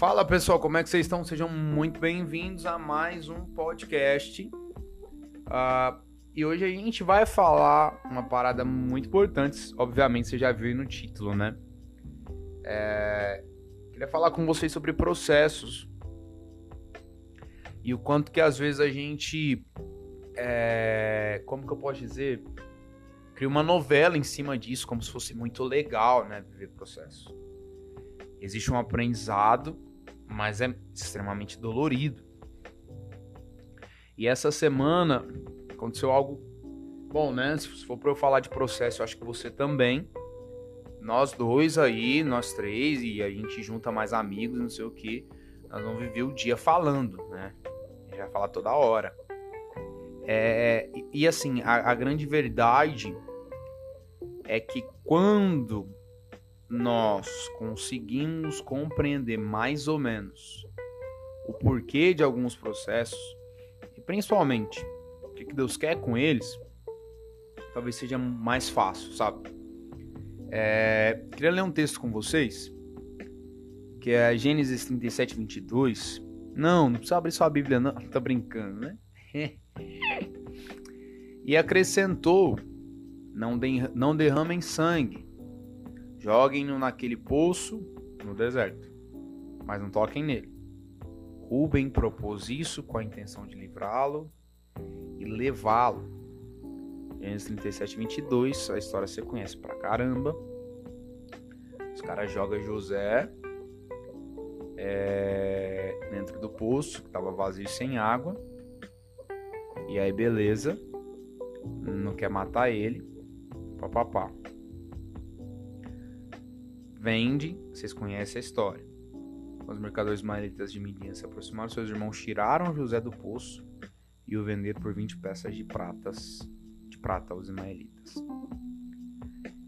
Fala pessoal, como é que vocês estão? Sejam muito bem-vindos a mais um podcast. Uh, e hoje a gente vai falar uma parada muito importante, obviamente você já viu no título, né? É... Queria falar com vocês sobre processos e o quanto que às vezes a gente, é... como que eu posso dizer, cria uma novela em cima disso, como se fosse muito legal, né, viver processo. Existe um aprendizado, mas é extremamente dolorido. E essa semana aconteceu algo bom, né? Se for para eu falar de processo, eu acho que você também. Nós dois aí, nós três, e a gente junta mais amigos, não sei o que. Nós vamos viver o dia falando, né? A gente vai falar toda hora. É, e, e assim, a, a grande verdade é que quando nós conseguimos compreender mais ou menos o porquê de alguns processos e principalmente o que Deus quer com eles, talvez seja mais fácil, sabe? É, queria ler um texto com vocês que é Gênesis 37, 22. Não, não precisa abrir sua Bíblia, não. Tá brincando, né? e acrescentou: não, de, não derramem sangue Joguem-no naquele poço no deserto, mas não toquem nele. Rubem propôs isso com a intenção de livrá-lo e levá-lo. Gênesis 37, 22, a história você conhece pra caramba. Os caras jogam José é, dentro do poço, que estava vazio sem água. E aí, beleza. Não quer matar ele. Papapá vende, vocês conhecem a história. Os mercadores ismaelitas de Midian se aproximaram, seus irmãos tiraram José do poço e o venderam por 20 peças de pratas de prata aos ismaelitas.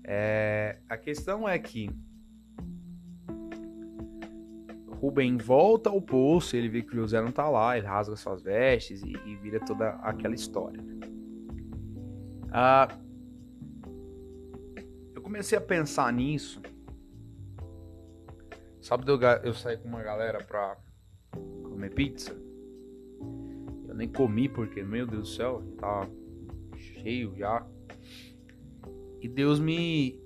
É, a questão é que Rubem volta ao poço, ele vê que José não está lá, ele rasga suas vestes e, e vira toda aquela história. Né? Ah, eu comecei a pensar nisso Sabe, eu, eu saí com uma galera pra comer pizza. Eu nem comi porque, meu Deus do céu, tá cheio já. E Deus me.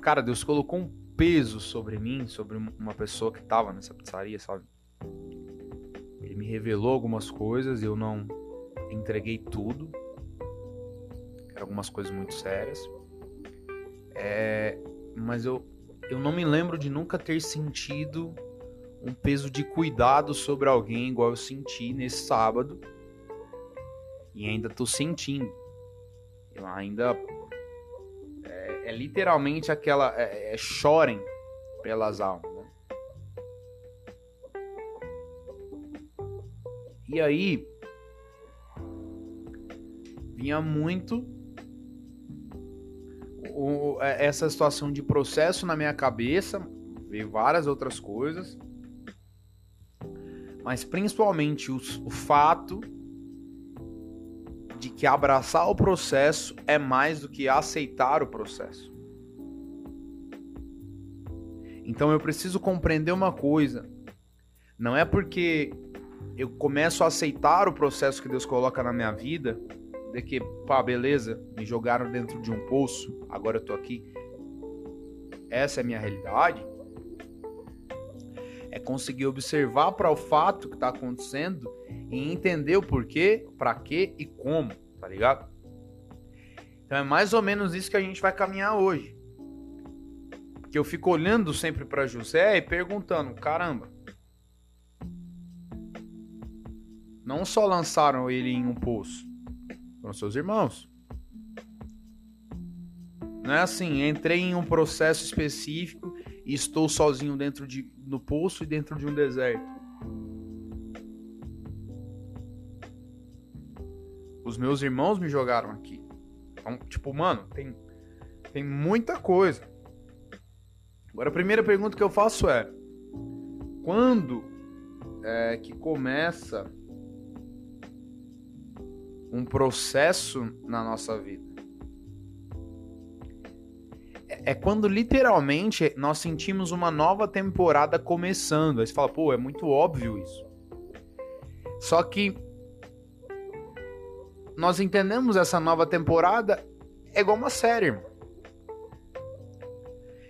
Cara, Deus colocou um peso sobre mim, sobre uma pessoa que tava nessa pizzaria, sabe? Ele me revelou algumas coisas, eu não entreguei tudo. Eram algumas coisas muito sérias. É, mas eu eu não me lembro de nunca ter sentido um peso de cuidado sobre alguém igual eu senti nesse sábado. E ainda tô sentindo. Eu ainda. É, é literalmente aquela. É, é, chorem pelas almas. Né? E aí. Vinha muito o, é, essa situação de processo na minha cabeça, veio várias outras coisas, mas principalmente o, o fato de que abraçar o processo é mais do que aceitar o processo. Então eu preciso compreender uma coisa. Não é porque eu começo a aceitar o processo que Deus coloca na minha vida de que, pá, beleza, me jogaram dentro de um poço, agora eu tô aqui. Essa é a minha realidade. É conseguir observar para o fato que tá acontecendo e entender o porquê, para quê e como, tá ligado? Então é mais ou menos isso que a gente vai caminhar hoje. Porque eu fico olhando sempre para José e perguntando, caramba, não só lançaram ele em um poço, foram seus irmãos. Não é assim, entrei em um processo específico e estou sozinho dentro de no poço e dentro de um deserto. Os meus irmãos me jogaram aqui. Então, tipo, mano, tem tem muita coisa. Agora a primeira pergunta que eu faço é: quando é que começa um processo na nossa vida. É, é quando literalmente nós sentimos uma nova temporada começando. Aí você fala, pô, é muito óbvio isso. Só que nós entendemos essa nova temporada é igual uma série, irmão.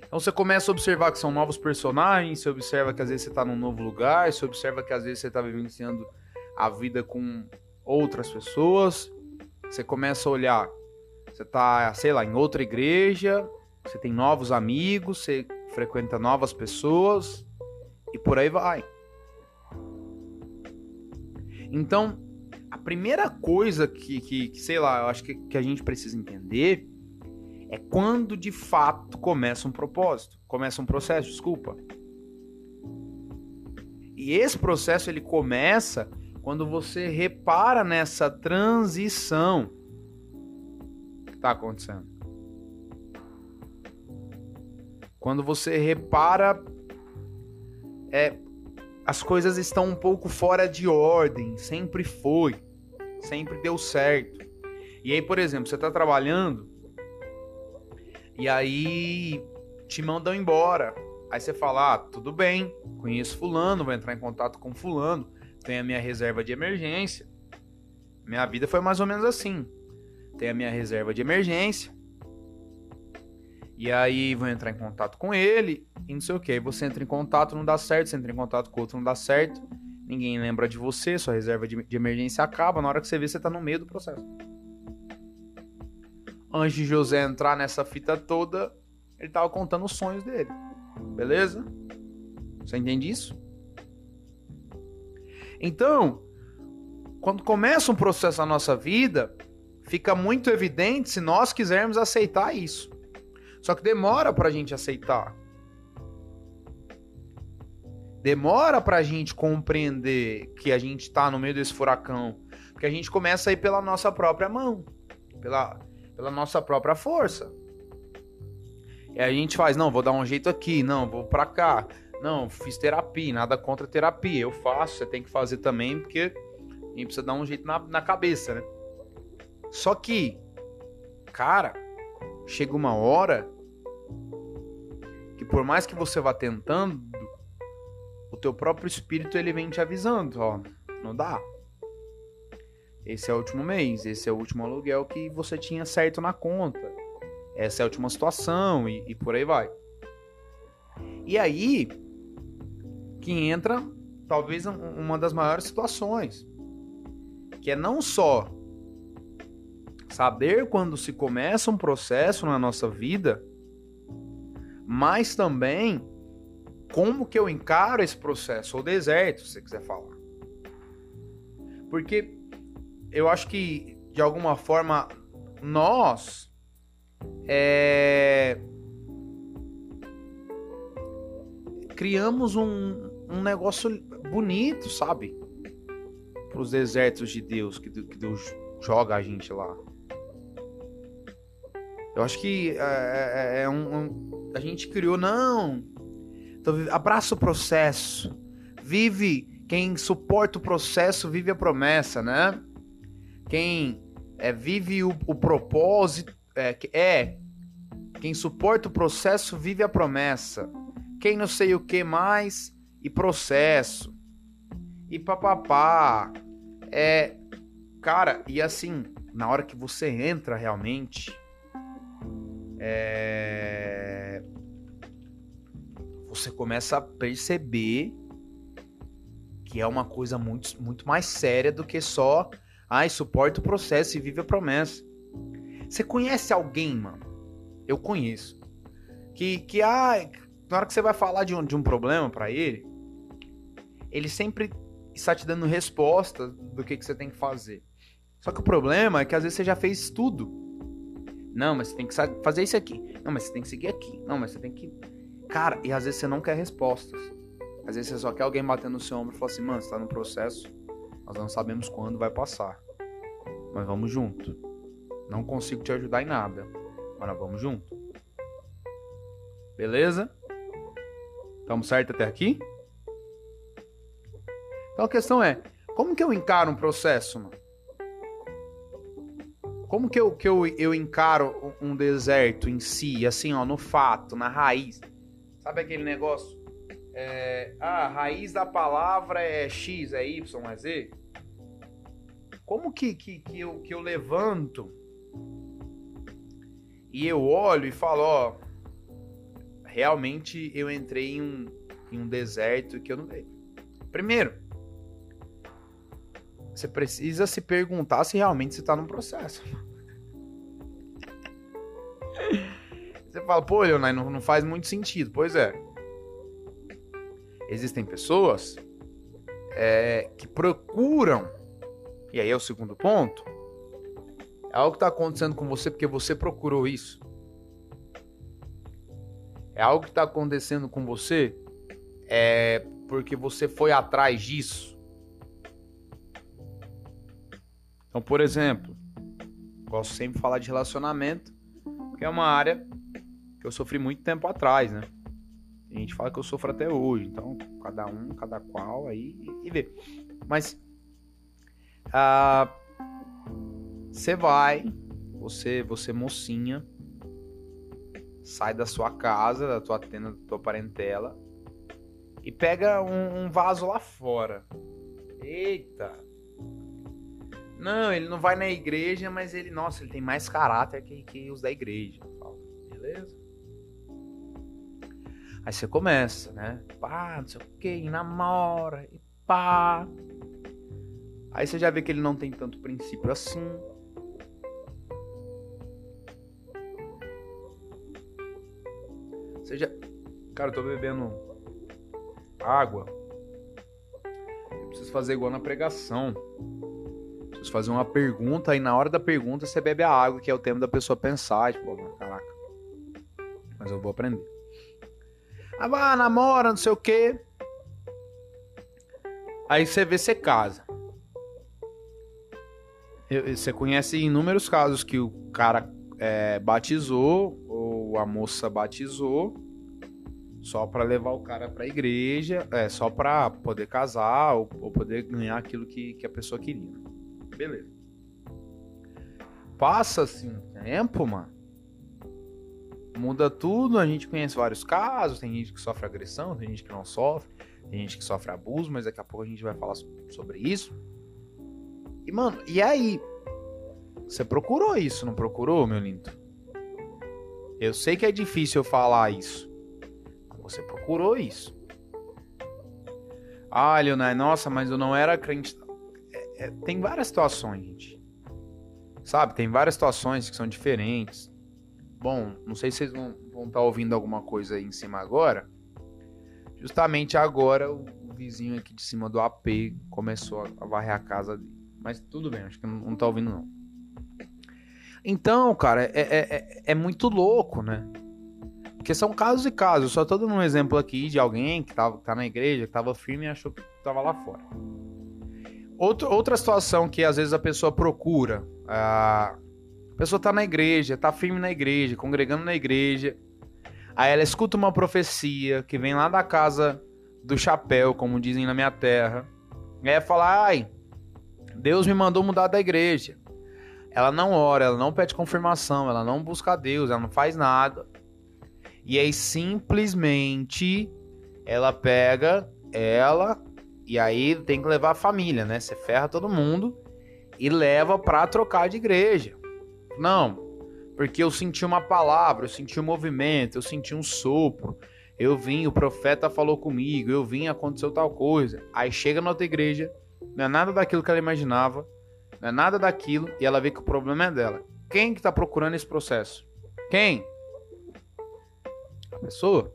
Então você começa a observar que são novos personagens, você observa que às vezes você tá num novo lugar, você observa que às vezes você tá vivenciando a vida com outras pessoas. Você começa a olhar, você tá, sei lá, em outra igreja, você tem novos amigos, você frequenta novas pessoas e por aí vai. Então, a primeira coisa que, que, que sei lá, eu acho que, que a gente precisa entender é quando de fato começa um propósito, começa um processo, desculpa. E esse processo ele começa quando você repara nessa transição que está acontecendo. Quando você repara é, as coisas estão um pouco fora de ordem, sempre foi, sempre deu certo. E aí, por exemplo, você está trabalhando e aí te mandam embora. Aí você fala: ah, tudo bem, conheço Fulano, vou entrar em contato com Fulano, tenho a minha reserva de emergência. Minha vida foi mais ou menos assim. Tenho a minha reserva de emergência. E aí vou entrar em contato com ele e não sei o que. Aí você entra em contato, não dá certo, você entra em contato com outro, não dá certo. Ninguém lembra de você, sua reserva de, de emergência acaba. Na hora que você vê, você tá no meio do processo antes de José entrar nessa fita toda, ele estava contando os sonhos dele. Beleza? Você entende isso? Então, quando começa um processo na nossa vida, fica muito evidente se nós quisermos aceitar isso. Só que demora para a gente aceitar. Demora para a gente compreender que a gente está no meio desse furacão. Porque a gente começa a ir pela nossa própria mão. Pela, pela nossa própria força. E a gente faz, não, vou dar um jeito aqui, não, vou para cá. Não, fiz terapia, nada contra terapia. Eu faço, você tem que fazer também, porque a gente precisa dar um jeito na, na cabeça, né? Só que, cara, chega uma hora que por mais que você vá tentando, o teu próprio espírito ele vem te avisando, ó, não dá. Esse é o último mês, esse é o último aluguel que você tinha certo na conta. Essa é a última situação e, e por aí vai. E aí que entra talvez uma das maiores situações, que é não só saber quando se começa um processo na nossa vida, mas também como que eu encaro esse processo, ou deserto, se você quiser falar. Porque eu acho que de alguma forma nós é, criamos um, um negócio bonito, sabe? Para os desertos de Deus que, Deus joga a gente lá. Eu acho que é, é, é um, um, a gente criou não. Então, abraça o processo. Vive quem suporta o processo vive a promessa, né? Quem é, vive o, o propósito é, é quem suporta o processo vive a promessa. Quem não sei o que mais e processo. E papapá. É. Cara, e assim, na hora que você entra realmente. É. Você começa a perceber que é uma coisa muito, muito mais séria do que só Ai, suporta o processo e vive a promessa. Você conhece alguém, mano? Eu conheço. Que, que ah, na hora que você vai falar de um, de um problema para ele, ele sempre está te dando resposta do que, que você tem que fazer. Só que o problema é que às vezes você já fez tudo. Não, mas você tem que fazer isso aqui. Não, mas você tem que seguir aqui. Não, mas você tem que. Cara, e às vezes você não quer respostas. Às vezes você só quer alguém batendo no seu ombro e falar assim, mano, você tá no processo nós não sabemos quando vai passar. Mas vamos junto. Não consigo te ajudar em nada. Mas nós vamos junto. Beleza? Estamos certo até aqui? Então a questão é, como que eu encaro um processo, mano? Como que eu, que eu, eu encaro um deserto em si, assim, ó, no fato, na raiz? Sabe aquele negócio? É, ah, a raiz da palavra é X, é Y, é Z? Como que, que, que, eu, que eu levanto e eu olho e falo, ó, realmente eu entrei em um, em um deserto que eu não vejo. Primeiro, você precisa se perguntar se realmente você está num processo. Você fala, pô, Leonardo, não, não faz muito sentido. Pois é. Existem pessoas é, que procuram, e aí é o segundo ponto, é algo que está acontecendo com você porque você procurou isso. É algo que está acontecendo com você é porque você foi atrás disso. Então, por exemplo, gosto sempre de falar de relacionamento, que é uma área que eu sofri muito tempo atrás, né? A gente fala que eu sofro até hoje, então cada um, cada qual aí e vê. Mas você uh, vai, você, você mocinha, sai da sua casa, da tua tenda, da tua parentela e pega um, um vaso lá fora. Eita! Não, ele não vai na igreja, mas ele, nossa, ele tem mais caráter que, que os da igreja. Beleza? Aí você começa, né? Pá, não sei o que, namora, e pá. Aí você já vê que ele não tem tanto princípio assim. Você já. Cara, eu tô bebendo água. Eu preciso fazer igual na pregação. Preciso fazer uma pergunta e na hora da pergunta você bebe a água, que é o tempo da pessoa pensar. Tipo, caraca. Mas eu vou aprender. Ah, namora, não sei o quê. Aí você vê, você casa. Você conhece inúmeros casos que o cara é, batizou ou a moça batizou só para levar o cara para a igreja, é só para poder casar ou, ou, poder ganhar aquilo que, que a pessoa queria. Beleza. Passa assim um tempo, mano muda tudo. A gente conhece vários casos. Tem gente que sofre agressão, tem gente que não sofre, tem gente que sofre abuso, mas daqui a pouco a gente vai falar sobre isso. E, mano, e aí? Você procurou isso, não procurou, meu lindo? Eu sei que é difícil eu falar isso. Você procurou isso. Ah, Leonardo, nossa, mas eu não era crente. É, tem várias situações, gente. Sabe? Tem várias situações que são diferentes. Bom, não sei se vocês vão estar tá ouvindo alguma coisa aí em cima agora. Justamente agora o, o, vizinho aqui de cima do AP começou a, varrer a casa dele. Mas tudo bem, acho que não, não tá ouvindo não. Então, cara, é, é, é, é muito louco, né? Porque são casos e casos. Eu só tô dando um exemplo aqui de alguém que tava, tá na igreja, que tava firme e achou que tava lá fora. Outro, outra situação que às vezes a pessoa procura. Ah, pessoa tá na igreja, tá firme na igreja, congregando na igreja. Aí ela escuta uma profecia que vem lá da casa do chapéu, como dizem na minha terra. E aí fala: ai, Deus me mandou mudar da igreja. Ela não ora, ela não pede confirmação, ela não busca Deus, ela não faz nada. E aí simplesmente ela pega ela e aí tem que levar a família, né? Você ferra todo mundo e leva para trocar de igreja. Não, porque eu senti uma palavra, eu senti um movimento, eu senti um sopro. Eu vim, o profeta falou comigo, eu vim, aconteceu tal coisa. Aí chega na outra igreja, não é nada daquilo que ela imaginava, não é nada daquilo, e ela vê que o problema é dela. Quem que tá procurando esse processo? Quem? A pessoa.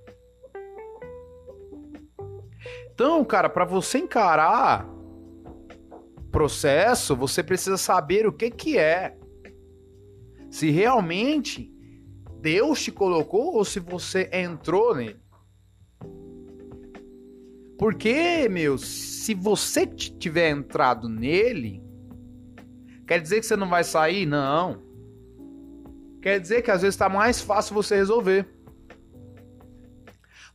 Então, cara, para você encarar processo, você precisa saber o que que é se realmente Deus te colocou ou se você entrou nele. Porque, meu, se você tiver entrado nele, quer dizer que você não vai sair? Não. Quer dizer que às vezes está mais fácil você resolver.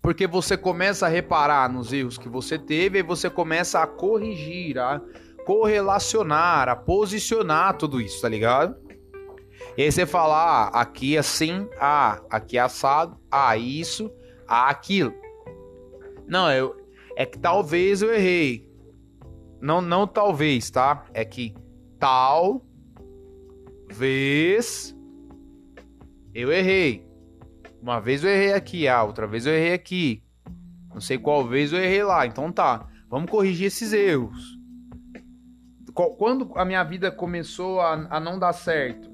Porque você começa a reparar nos erros que você teve e você começa a corrigir, a correlacionar, a posicionar tudo isso, tá ligado? E aí você fala, ah, aqui assim, ah, aqui é assado, ah, isso, ah, aquilo. Não, eu, é que talvez eu errei. Não, não talvez, tá? É que tal vez eu errei. Uma vez eu errei aqui, ah, outra vez eu errei aqui. Não sei qual vez eu errei lá. Então tá, vamos corrigir esses erros. Quando a minha vida começou a, a não dar certo?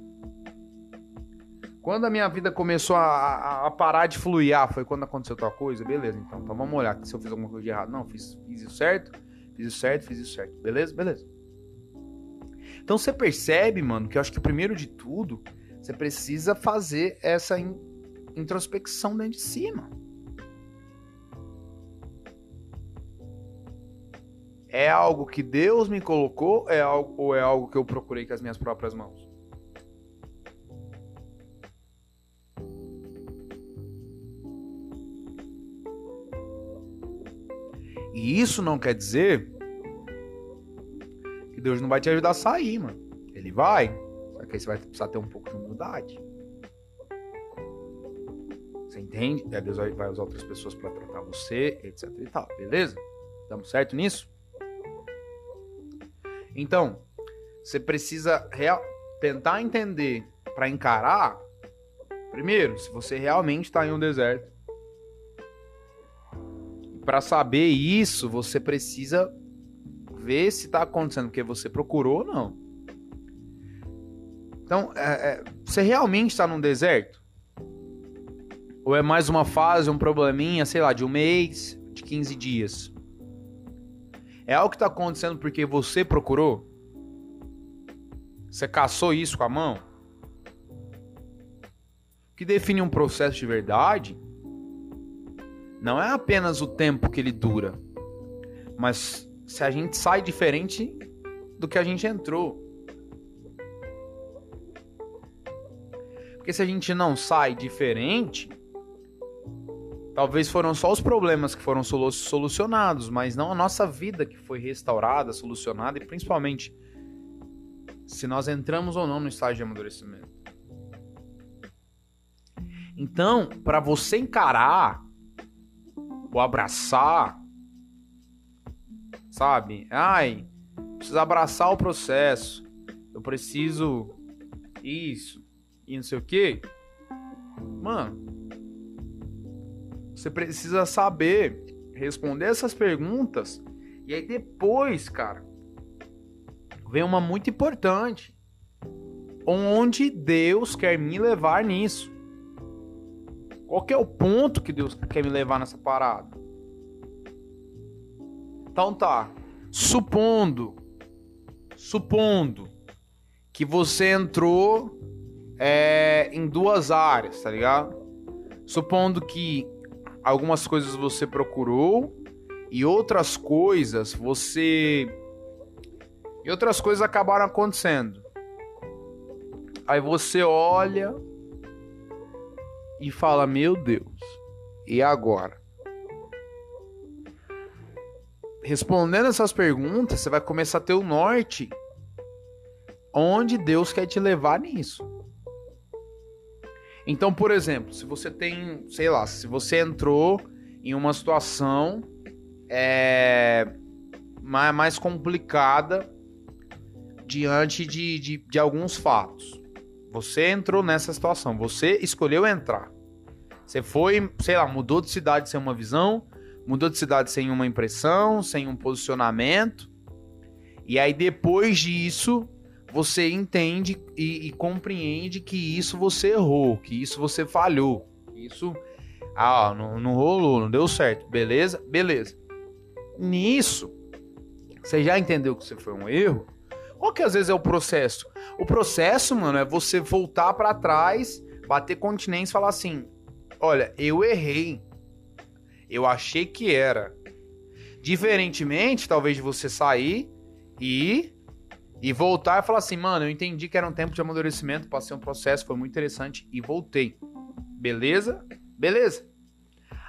Quando a minha vida começou a, a, a, parar de fluir, ah, foi quando aconteceu tal coisa? Beleza, então, então vamos olhar se eu fiz alguma coisa de errado. Não, fiz, fiz isso certo, fiz isso certo, fiz isso certo. Beleza? Beleza. Então você percebe, mano, que eu acho que primeiro de tudo, você precisa fazer essa introspecção dentro de si, mano. É algo que Deus me colocou é algo, ou é algo que eu procurei com as minhas próprias mãos? E isso não quer dizer que Deus não vai te ajudar a sair, mano. Ele vai. Só que aí você vai precisar ter um pouco de humildade. Você entende? Deus vai usar outras pessoas para tratar você, etc e tal. Beleza? Estamos certo nisso? Então, você precisa real, tentar entender para encarar. Primeiro, se você realmente está em um deserto. Para saber isso, você precisa ver se está acontecendo porque você procurou ou não. Então, é, é, você realmente está num deserto? Ou é mais uma fase, um probleminha, sei lá, de um mês, de 15 dias? É algo que está acontecendo porque você procurou? Você caçou isso com a mão? O que define um processo de verdade não é apenas o tempo que ele dura, mas se a gente sai diferente do que a gente entrou. Porque se a gente não sai diferente, Talvez foram só os problemas que foram solucionados, mas não a nossa vida que foi restaurada, solucionada e principalmente se nós entramos ou não no estágio de amadurecimento. Então, para você encarar ou abraçar, sabe? Ai, preciso abraçar o processo. Eu preciso isso e não sei o que. Mano, você precisa saber responder essas perguntas. E aí depois, cara, vem uma muito importante. Onde Deus quer me levar nisso? Qual que é o ponto que Deus quer me levar nessa parada? Então tá. Supondo, supondo que você entrou é, em duas áreas, tá ligado? Supondo que algumas coisas você procurou e outras coisas você e outras coisas acabaram acontecendo. Aí você olha e fala: "Meu Deus, e agora?" Respondendo essas perguntas, você vai começar a ter o norte onde Deus quer te levar nisso. Então, por exemplo, se você tem, sei lá, se você entrou em uma situação é, mais complicada diante de, de, de alguns fatos. Você entrou nessa situação, você escolheu entrar. Você foi, sei lá, mudou de cidade sem uma visão, mudou de cidade sem uma impressão, sem um posicionamento. E aí depois disso, você entende e, e, compreende que isso você errou, que isso você falhou, isso ah, não, não rolou, não deu certo, beleza? Beleza. Nisso, você já entendeu que você foi um erro? Qual que às vezes é o processo? O processo, mano, é você voltar para trás, bater continência e falar assim: olha, eu errei. Eu achei que era. Diferentemente, talvez de você sair e e voltar e falar assim, mano, eu entendi que era um tempo de amadurecimento, passei um processo, foi muito interessante e voltei. Beleza? Beleza.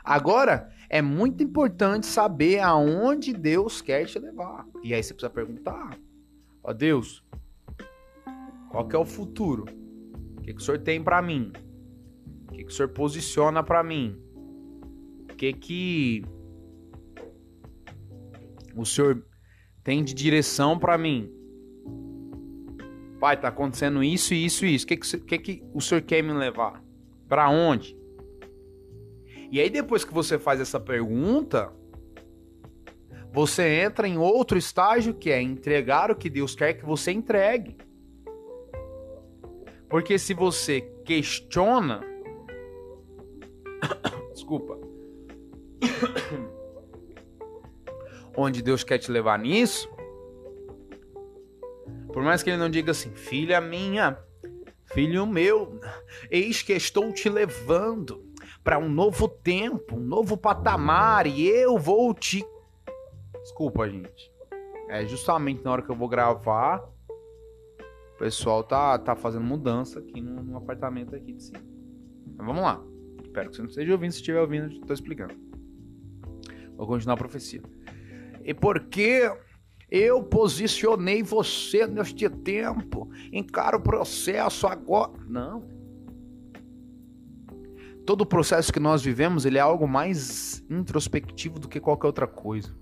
Agora, é muito importante saber aonde Deus quer te levar. E aí você precisa perguntar: Ó Deus, qual que é o futuro que, que o senhor tem para mim? O que, que o senhor posiciona para mim? O que que o senhor tem de direção para mim? Pai, tá acontecendo isso, isso e isso. O que que, que que o senhor quer me levar? Para onde? E aí depois que você faz essa pergunta, você entra em outro estágio que é entregar o que Deus quer que você entregue. Porque se você questiona. Desculpa. Onde Deus quer te levar nisso. Por mais que ele não diga assim, filha minha, filho meu, eis que estou te levando para um novo tempo, um novo patamar e eu vou te. Desculpa, gente. É justamente na hora que eu vou gravar o pessoal tá, tá fazendo mudança aqui no, no apartamento aqui de cima. Vamos lá. Espero que você não esteja ouvindo. Se estiver ouvindo, tô explicando. Vou continuar a profecia. E porque eu posicionei você neste tempo. Encara o processo agora. Não. Todo o processo que nós vivemos, ele é algo mais introspectivo do que qualquer outra coisa.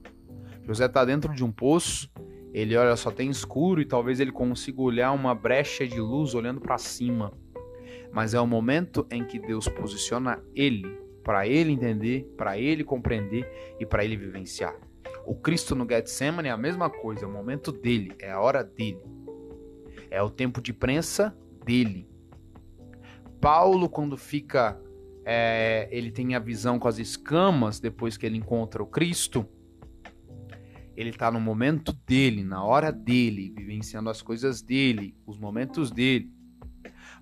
José está dentro de um poço ele olha, só tem escuro e talvez ele consiga olhar uma brecha de luz olhando para cima. Mas é o momento em que Deus posiciona ele para ele entender, para ele compreender e para ele vivenciar. O Cristo no Getsemane é a mesma coisa, é o momento dele, é a hora dele. É o tempo de prensa dele. Paulo, quando fica. É, ele tem a visão com as escamas depois que ele encontra o Cristo ele está no momento dele, na hora dele, vivenciando as coisas dele, os momentos dele.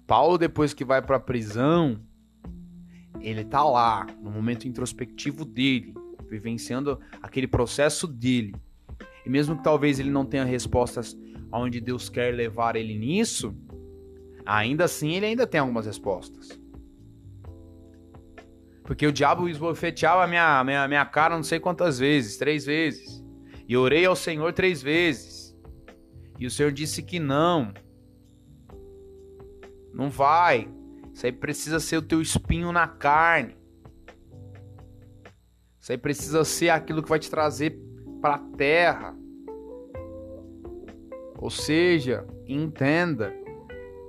Paulo, depois que vai para a prisão, ele está lá, no momento introspectivo dele, vivenciando aquele processo dele. E mesmo que talvez ele não tenha respostas aonde Deus quer levar ele nisso, ainda assim ele ainda tem algumas respostas. Porque o diabo esbofeteava a minha, minha, minha cara não sei quantas vezes, três vezes. E orei ao Senhor três vezes. E o Senhor disse que não. Não vai. Isso aí precisa ser o teu espinho na carne. Aí precisa ser aquilo que vai te trazer para a terra. Ou seja, entenda.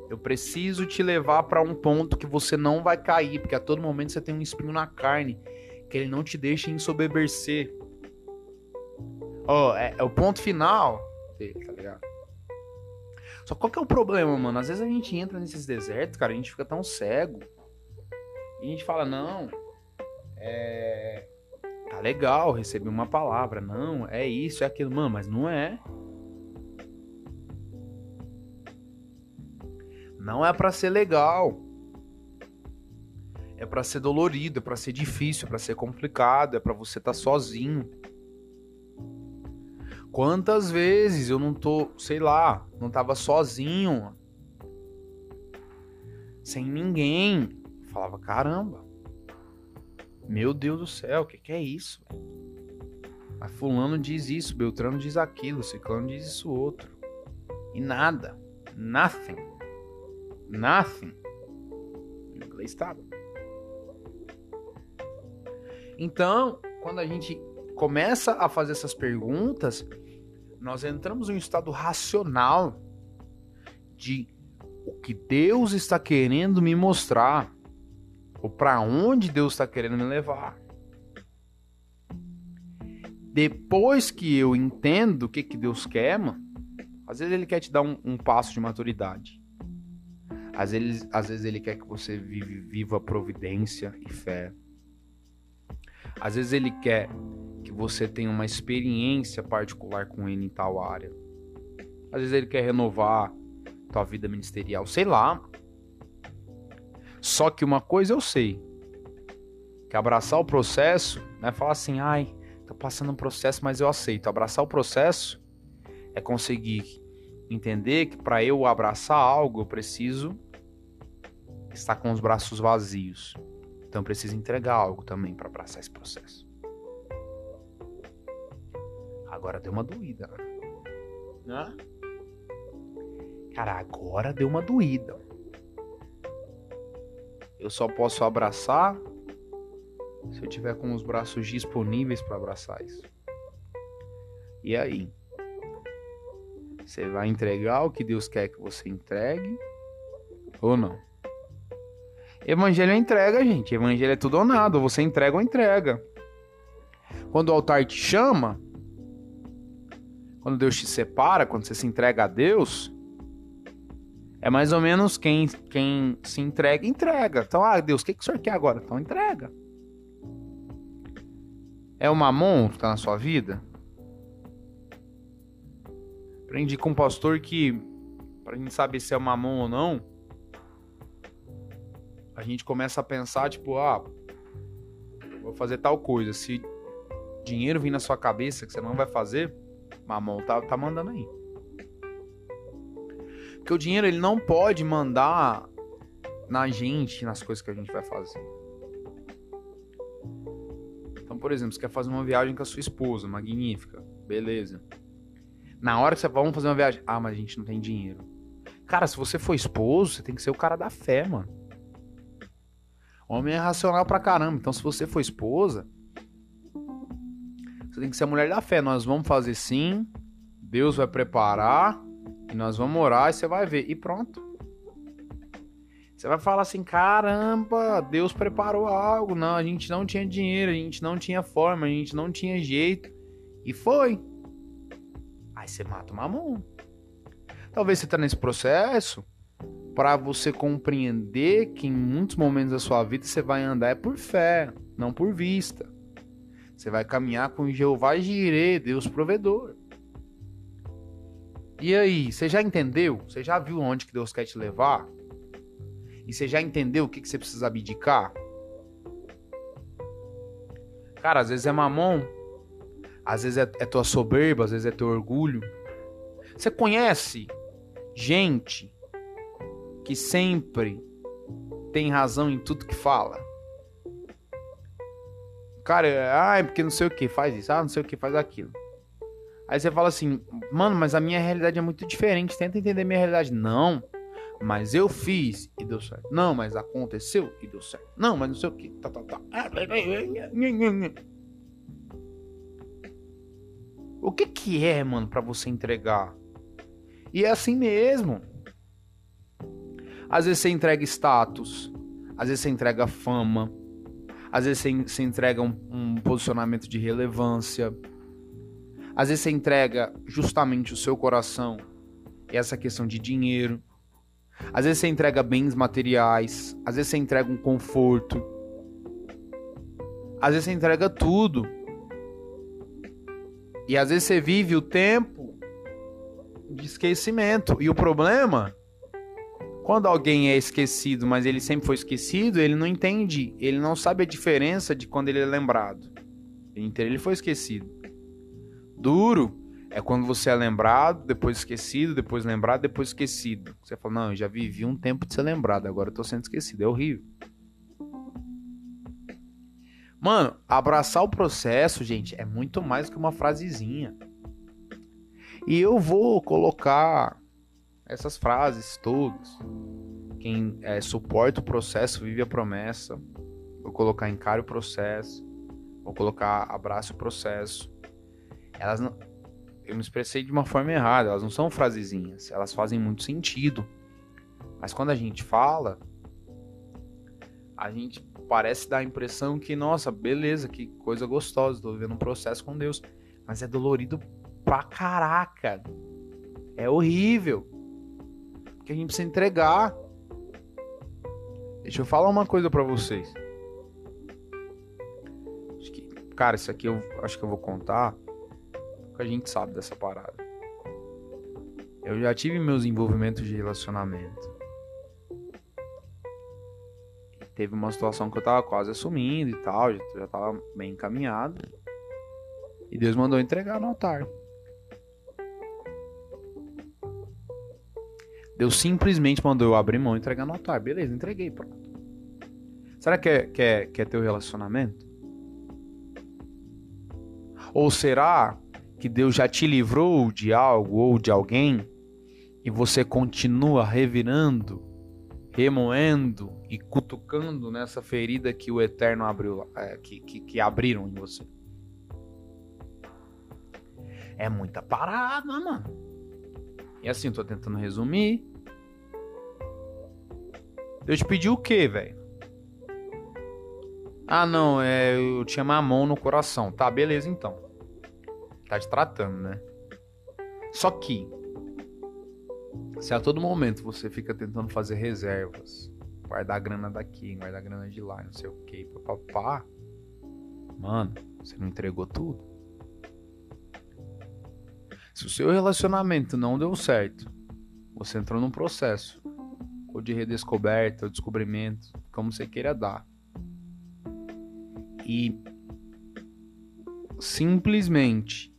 Eu preciso te levar para um ponto que você não vai cair, porque a todo momento você tem um espinho na carne, que ele não te deixa ensoberbecer. Ó, oh, é, é, o ponto final dele, tá ligado? Só qual que é o problema, mano? Às vezes a gente entra nesses desertos, cara, a gente fica tão cego. E a gente fala, não, é. Tá legal, recebi uma palavra. Não, é isso, é aquilo. Mano, mas não é. Não é para ser legal. É para ser dolorido, é para ser difícil, é para ser complicado, é para você estar tá sozinho. Quantas vezes eu não tô, sei lá, não tava sozinho, sem ninguém. falava, caramba, meu Deus do céu, o que, que é isso? Mas fulano diz isso, Beltrano diz aquilo, Ciclano diz isso outro. E nada, nothing, nothing. Em inglês estava. Então, quando a gente começa a fazer essas perguntas, nós entramos em um estado racional de o que Deus está querendo me mostrar, ou para onde Deus está querendo me levar. Depois que eu entendo o que, que Deus quer, mano, às vezes Ele quer te dar um, um passo de maturidade. Às vezes, às vezes Ele quer que você vive, viva providência e fé. Às vezes Ele quer que você tenha uma experiência particular com ele em tal área. Às vezes ele quer renovar tua vida ministerial, sei lá. Só que uma coisa eu sei, que abraçar o processo não é falar assim, ai, tô passando um processo, mas eu aceito. Abraçar o processo é conseguir entender que para eu abraçar algo, eu preciso estar com os braços vazios. Então eu preciso entregar algo também para abraçar esse processo. Agora deu uma doída, né? Cara, agora deu uma doída. Eu só posso abraçar se eu tiver com os braços disponíveis para abraçar isso. E aí? Você vai entregar o que Deus quer que você entregue ou não? Evangelho é entrega, gente. Evangelho é tudo ou nada. Você entrega ou entrega. Quando o altar te chama, quando Deus te separa, quando você se entrega a Deus, é mais ou menos quem, quem se entrega, entrega. Então, ah, Deus, o que, que o senhor quer agora? Então, entrega. É o mamon que tá na sua vida? Aprendi com um pastor que, pra gente saber se é mamon ou não, a gente começa a pensar, tipo, ah, vou fazer tal coisa. Se dinheiro vir na sua cabeça que você não vai fazer, mamão tá, tá mandando aí. Porque o dinheiro ele não pode mandar na gente, nas coisas que a gente vai fazer. Então, por exemplo, você quer fazer uma viagem com a sua esposa, magnífica, beleza. Na hora que você vamos fazer uma viagem, ah, mas a gente não tem dinheiro. Cara, se você for esposo, você tem que ser o cara da fé, mano. Homem é racional pra caramba. Então, se você for esposa, você tem que ser a mulher da fé. Nós vamos fazer sim. Deus vai preparar. Nós vamos orar e você vai ver. E pronto. Você vai falar assim: caramba, Deus preparou algo. Não, a gente não tinha dinheiro, a gente não tinha forma, a gente não tinha jeito. E foi. Aí você mata uma mão. Talvez você tá nesse processo para você compreender que em muitos momentos da sua vida você vai andar é por fé, não por vista. Você vai caminhar com Jeová Jireh, Deus provedor. E aí, você já entendeu? Você já viu onde que Deus quer te levar? E você já entendeu o que, que você precisa abdicar? Cara, às vezes é mamão, às vezes é, é tua soberba, às vezes é teu orgulho. Você conhece gente que sempre tem razão em tudo que fala. Cara, ah, é porque não sei o que faz isso, ah, não sei o que faz aquilo. Aí você fala assim, mano, mas a minha realidade é muito diferente, tenta entender minha realidade. Não, mas eu fiz e deu certo. Não, mas aconteceu e deu certo. Não, mas não sei o que. Tá, tá, tá. O que que é, mano, para você entregar? E é assim mesmo. Às vezes você entrega status, às vezes você entrega fama, às vezes você entrega um, um posicionamento de relevância, às vezes você entrega justamente o seu coração, essa questão de dinheiro. Às vezes você entrega bens materiais, às vezes você entrega um conforto. Às vezes você entrega tudo. E às vezes você vive o tempo de esquecimento. E o problema quando alguém é esquecido, mas ele sempre foi esquecido, ele não entende, ele não sabe a diferença de quando ele é lembrado. Ele foi esquecido. Duro é quando você é lembrado, depois esquecido, depois lembrado, depois esquecido. Você fala, não, eu já vivi um tempo de ser lembrado, agora eu tô sendo esquecido. É horrível. Mano, abraçar o processo, gente, é muito mais que uma frasezinha. E eu vou colocar essas frases todas. Quem é, suporta o processo vive a promessa. Vou colocar encare o processo. Vou colocar abraço o processo. Elas não, eu me expressei de uma forma errada. Elas não são frasezinhas. Elas fazem muito sentido. Mas quando a gente fala, a gente parece dar a impressão que, nossa, beleza, que coisa gostosa, tô vivendo um processo com Deus. Mas é dolorido pra caraca. É horrível que a gente precisa entregar. Deixa eu falar uma coisa para vocês. Que, cara, isso aqui eu acho que eu vou contar. Porque a gente sabe dessa parada. Eu já tive meus envolvimentos de relacionamento. Teve uma situação que eu tava quase assumindo e tal. Já, já tava bem encaminhado. E Deus mandou entregar no altar. Deus simplesmente mandou eu abrir mão e entregar no altar. Beleza, entreguei, pronto. Será que é, que é, que é teu relacionamento? Ou será que Deus já te livrou de algo ou de alguém e você continua revirando remoendo e cutucando nessa ferida que o Eterno abriu, é, que, que, que abriram em você. É muita parada, mano. E assim, tô tentando resumir. Deus pediu o quê, velho? Ah, não, é, eu tinha mamão no coração. Tá, beleza então. Tá te tratando, né? Só que, se a todo momento você fica tentando fazer reservas, guardar grana daqui, guardar grana de lá, não sei o que, papapá, mano, você não entregou tudo. Se o seu relacionamento não deu certo, você entrou num processo, ou de redescoberta, ou descobrimento, como você queira dar. E simplesmente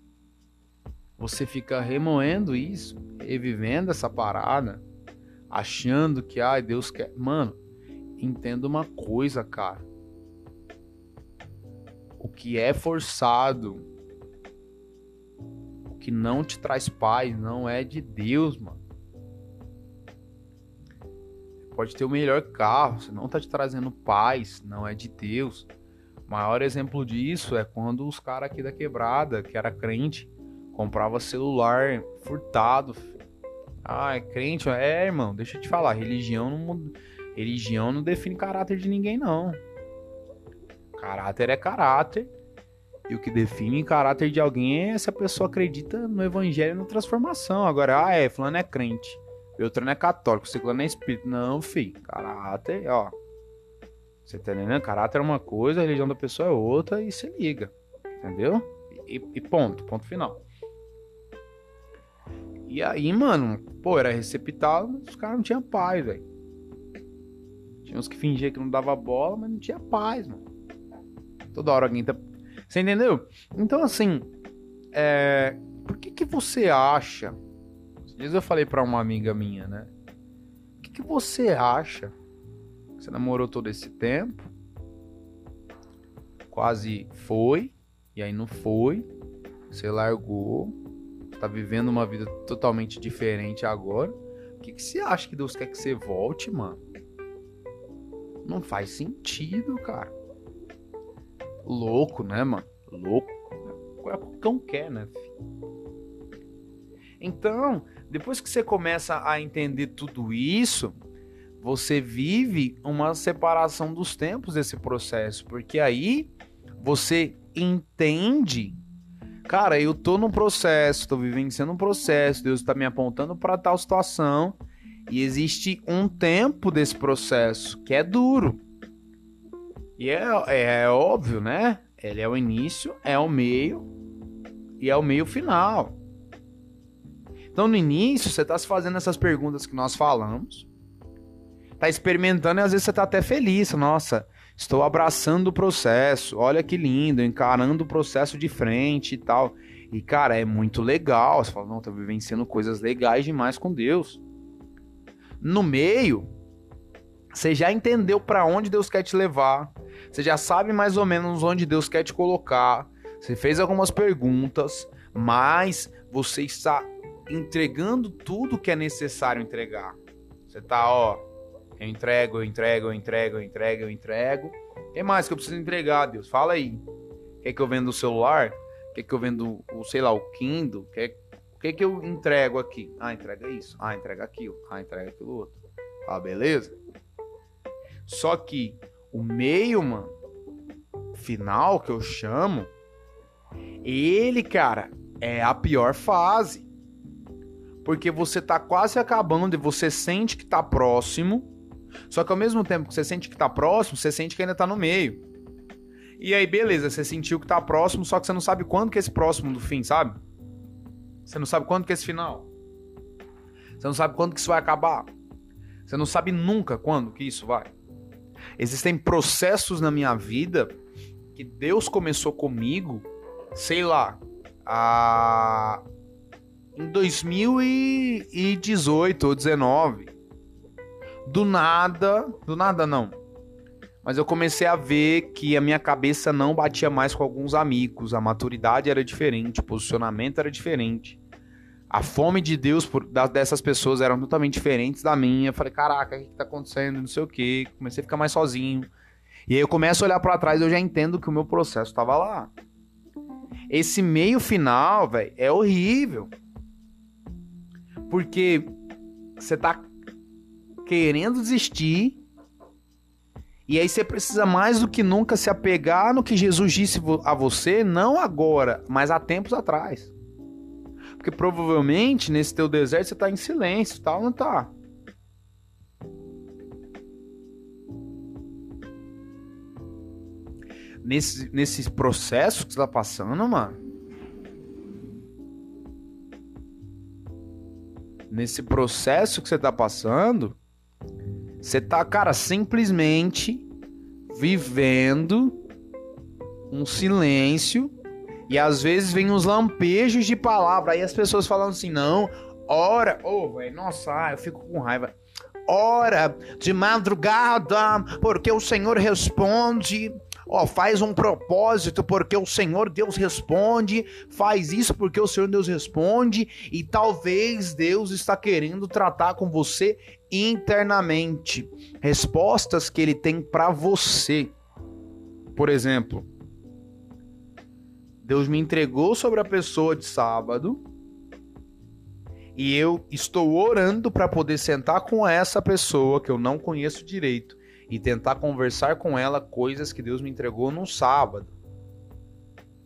você fica remoendo isso, revivendo essa parada, achando que, ai, Deus quer. Mano, entenda uma coisa, cara. O que é forçado, o que não te traz paz, não é de Deus, mano. Pode ter o melhor carro, se não tá te trazendo paz, não é de Deus. O maior exemplo disso é quando os caras aqui da quebrada, que era crente, Comprava celular furtado. Ah, é crente? É, irmão, deixa eu te falar. Religião não, religião não define caráter de ninguém, não. Caráter é caráter. E o que define caráter de alguém é se a pessoa acredita no evangelho e na transformação. Agora, ah, é, fulano é crente. Beltrano é católico, ciclano é espírito. Não, filho. Caráter, ó. Você tá entendendo? Caráter é uma coisa, a religião da pessoa é outra e se liga. Entendeu? E, e ponto, ponto final. E aí, mano, pô, era receptável, mas os caras não tinham paz, velho. Tinha uns que fingiam que não dava bola, mas não tinha paz, mano. Toda hora alguém tá. Você entendeu? Então, assim, é... por que que você acha? Às vezes eu falei pra uma amiga minha, né? O que que você acha? Você namorou todo esse tempo? Quase foi, e aí não foi. Você largou, tá vivendo uma vida totalmente diferente agora. O que, que você acha que Deus quer que você volte, mano? Não faz sentido, cara. Louco, né, mano? Louco. É o que cão quer, né? Então, depois que você começa a entender tudo isso, você vive uma separação dos tempos desse processo, porque aí você entende cara, eu tô num processo, tô vivenciando um processo, Deus está me apontando para tal situação e existe um tempo desse processo que é duro. E é, é, é óbvio, né? Ele é o início, é o meio e é o meio final. Então, no início, você está se fazendo essas perguntas que nós falamos, tá experimentando e às vezes você tá até feliz. Nossa, Estou abraçando o processo. Olha que lindo, encarando o processo de frente e tal. E, cara, é muito legal. Você fala, não, tô vivenciando coisas legais demais com Deus. No meio, você já entendeu para onde Deus quer te levar. Você já sabe mais ou menos onde Deus quer te colocar. Você fez algumas perguntas, mas você está entregando tudo que é necessário entregar. Você tá, ó, eu entrego, eu entrego, eu entrego, eu entrego, eu entrego. O que mais que eu preciso entregar, Deus? Fala aí. Quer que eu venda o celular? Quer que eu vendo o, sei lá, o Kindle? Quer, o que que eu entrego aqui? Ah, entrega isso. Ah, entrega aquilo. Ah, entrega aquilo outro. Ah, beleza? Só que o meio, mano, final que eu chamo, ele, cara, é a pior fase. Porque você tá quase acabando e você sente que tá próximo só que ao mesmo tempo que você sente que tá próximo, você sente que ainda tá no meio. E aí, beleza, você sentiu que tá próximo, só que você não sabe quando que é esse próximo do fim, sabe? Você não sabe quando que é esse final. Você não sabe quando que isso vai acabar. Você não sabe nunca quando que isso vai. Existem processos na minha vida que Deus começou comigo, sei lá, a... em 2018 ou 19 do nada, do nada não. Mas eu comecei a ver que a minha cabeça não batia mais com alguns amigos, a maturidade era diferente, o posicionamento era diferente. A fome de Deus por, dessas pessoas eram totalmente diferentes da minha. Eu falei, caraca, o que, que tá acontecendo? Não sei o que. Comecei a ficar mais sozinho. E aí eu começo a olhar para trás e eu já entendo que o meu processo tava lá. Esse meio final, velho, é horrível. Porque você tá querendo desistir. E aí você precisa mais do que nunca se apegar no que Jesus disse a você, não agora, mas há tempos atrás. Porque provavelmente nesse teu deserto você tá em silêncio, ou não tá? Nesse, nesse processo que você tá passando, mano. Nesse processo que você tá passando, você tá, cara, simplesmente vivendo um silêncio e às vezes vem uns lampejos de palavra. Aí as pessoas falam assim: não, ora. Ô, oh, velho, nossa, eu fico com raiva. Ora de madrugada, porque o Senhor responde. Ó, faz um propósito porque o Senhor Deus responde, faz isso porque o Senhor Deus responde, e talvez Deus está querendo tratar com você internamente. Respostas que ele tem para você. Por exemplo, Deus me entregou sobre a pessoa de sábado e eu estou orando para poder sentar com essa pessoa que eu não conheço direito e tentar conversar com ela coisas que Deus me entregou no sábado.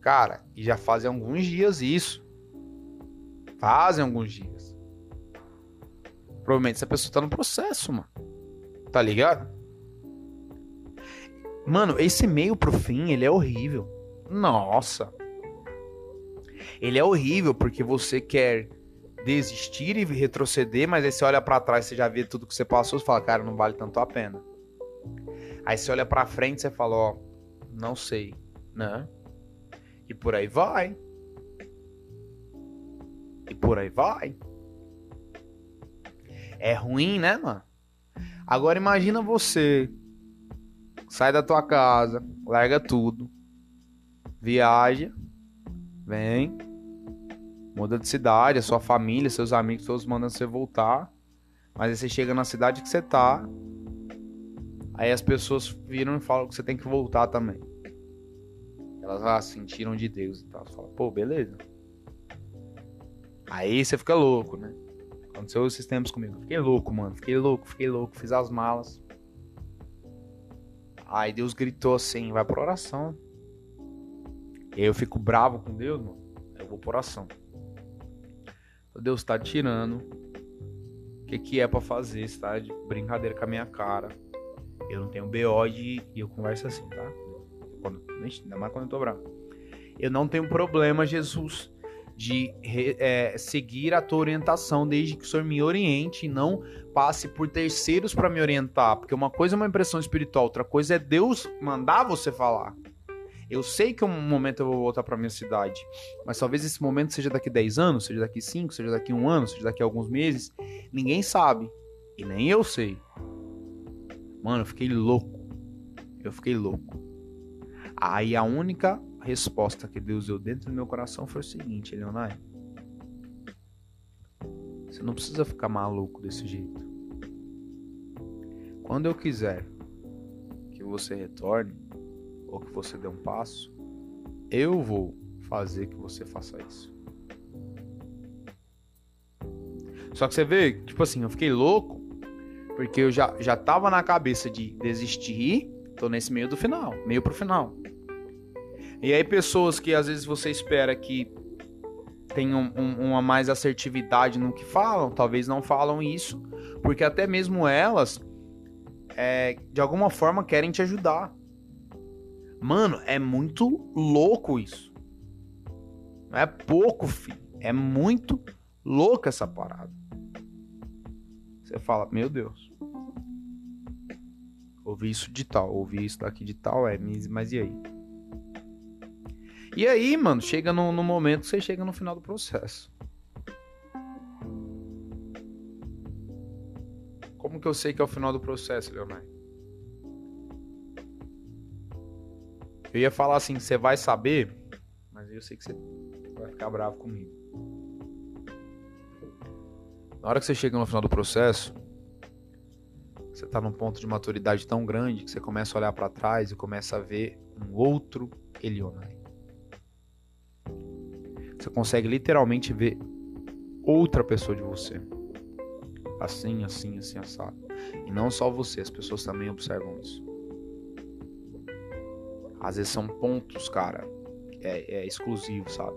Cara, e já fazem alguns dias isso. Fazem alguns dias. Provavelmente essa pessoa tá no processo, mano. Tá ligado? Mano, esse meio pro fim, ele é horrível. Nossa. Ele é horrível porque você quer desistir e retroceder, mas aí você olha para trás, você já vê tudo que você passou, e fala, cara, não vale tanto a pena. Aí você olha para frente, você fala, ó, não sei, né? E por aí vai. E por aí vai. É ruim, né, mano? Agora imagina você sai da tua casa, larga tudo, viaja, vem, muda de cidade, a sua família, seus amigos, todos mandam você voltar. Mas aí você chega na cidade que você tá. Aí as pessoas viram e falam que você tem que voltar também. Elas ah, sentiram de Deus e tal. Fala, pô, beleza. Aí você fica louco, né? Aconteceu esses tempos comigo. Fiquei louco, mano. Fiquei louco, fiquei louco. Fiz as malas. Aí Deus gritou assim: vai pra oração. E aí eu fico bravo com Deus, mano. Eu vou pra oração. Deus tá tirando. O que, que é para fazer? Você tá de brincadeira com a minha cara. Eu não tenho BO de. E eu converso assim, tá? Quando, ainda mais quando eu tô bravo. Eu não tenho problema, Jesus, de é, seguir a tua orientação desde que o Senhor me oriente e não passe por terceiros para me orientar. Porque uma coisa é uma impressão espiritual, outra coisa é Deus mandar você falar. Eu sei que um momento eu vou voltar para minha cidade, mas talvez esse momento seja daqui 10 anos, seja daqui 5, seja daqui um ano, seja daqui alguns meses. Ninguém sabe. E nem eu sei. Mano, eu fiquei louco. Eu fiquei louco. Aí a única resposta que Deus deu dentro do meu coração foi o seguinte, Leonai. Você não precisa ficar maluco desse jeito. Quando eu quiser que você retorne, ou que você dê um passo, eu vou fazer que você faça isso. Só que você vê, tipo assim, eu fiquei louco porque eu já, já tava na cabeça de desistir, tô nesse meio do final, meio pro final. E aí pessoas que às vezes você espera que tenham um, uma mais assertividade no que falam, talvez não falam isso, porque até mesmo elas, é, de alguma forma, querem te ajudar. Mano, é muito louco isso. Não é pouco, filho. É muito louca essa parada. Você fala, meu Deus. Ouvi isso de tal, ouvi isso daqui de tal, é, mas e aí? E aí, mano, chega no, no momento, você chega no final do processo. Como que eu sei que é o final do processo, Leonardo? Eu ia falar assim, você vai saber, mas eu sei que você vai ficar bravo comigo. Na hora que você chega no final do processo, você tá num ponto de maturidade tão grande que você começa a olhar para trás e começa a ver um outro Elionai. Você consegue literalmente ver outra pessoa de você. Assim, assim, assim, assado. E não só você, as pessoas também observam isso. Às vezes são pontos, cara, é, é exclusivo, sabe?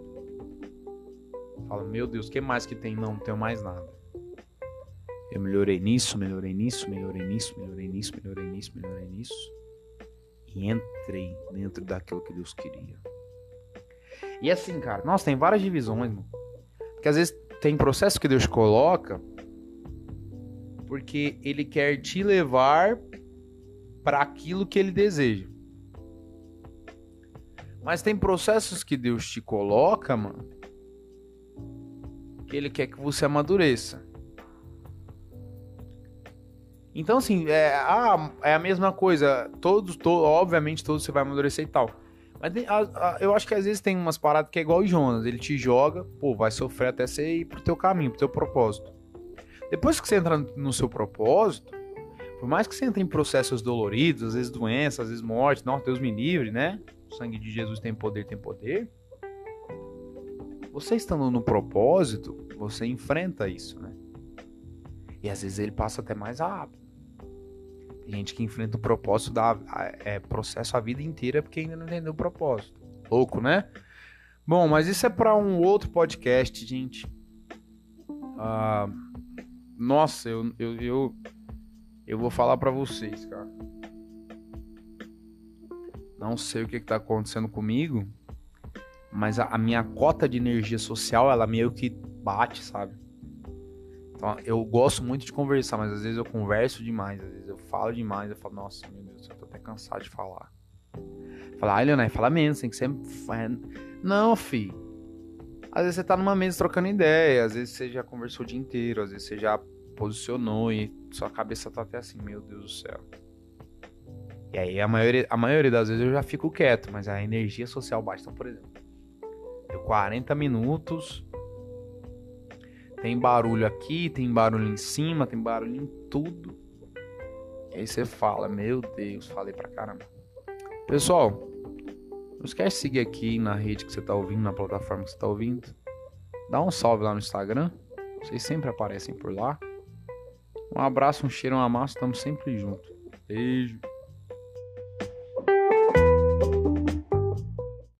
Fala, meu Deus, o que mais que tem? Não, não tenho mais nada. Eu melhorei nisso, melhorei nisso, melhorei nisso, melhorei nisso, melhorei nisso, melhorei nisso. E entrei dentro daquilo que Deus queria. E assim, cara, nossa, tem várias divisões, mano. Porque às vezes tem processo que Deus coloca porque ele quer te levar para aquilo que ele deseja. Mas tem processos que Deus te coloca, mano, que ele quer que você amadureça. Então, assim, é, ah, é a mesma coisa. Todos, to, obviamente, todos você vai amadurecer e tal. Mas a, a, eu acho que às vezes tem umas paradas que é igual o Jonas. Ele te joga, pô, vai sofrer até você ir pro teu caminho, pro teu propósito. Depois que você entra no seu propósito, por mais que você entre em processos doloridos, às vezes doenças, às vezes morte, não, Deus me livre, né? O sangue de Jesus tem poder, tem poder. Você estando no propósito, você enfrenta isso, né? E às vezes ele passa até mais rápido. Gente que enfrenta o propósito da é, processo a vida inteira porque ainda não entendeu o propósito. Louco, né? Bom, mas isso é para um outro podcast, gente. Ah, nossa, eu, eu, eu, eu vou falar para vocês, cara. Não sei o que, que tá acontecendo comigo, mas a, a minha cota de energia social, ela meio que bate, sabe? Então, eu gosto muito de conversar, mas às vezes eu converso demais, às vezes falo demais, eu falo, nossa, meu Deus, eu tô até cansado de falar. Falar, ah, Leonel, fala menos, tem que ser. Não, fi. Às vezes você tá numa mesa trocando ideia, às vezes você já conversou o dia inteiro, às vezes você já posicionou e sua cabeça tá até assim, meu Deus do céu. E aí a maioria, a maioria das vezes eu já fico quieto, mas a energia social baixa. Então, por exemplo, deu 40 minutos, tem barulho aqui, tem barulho em cima, tem barulho em tudo. E aí você fala, meu Deus, falei pra caramba. Pessoal, não esquece de seguir aqui na rede que você tá ouvindo, na plataforma que você tá ouvindo. Dá um salve lá no Instagram. Vocês sempre aparecem por lá. Um abraço, um cheiro, um amasso, estamos sempre juntos. Beijo.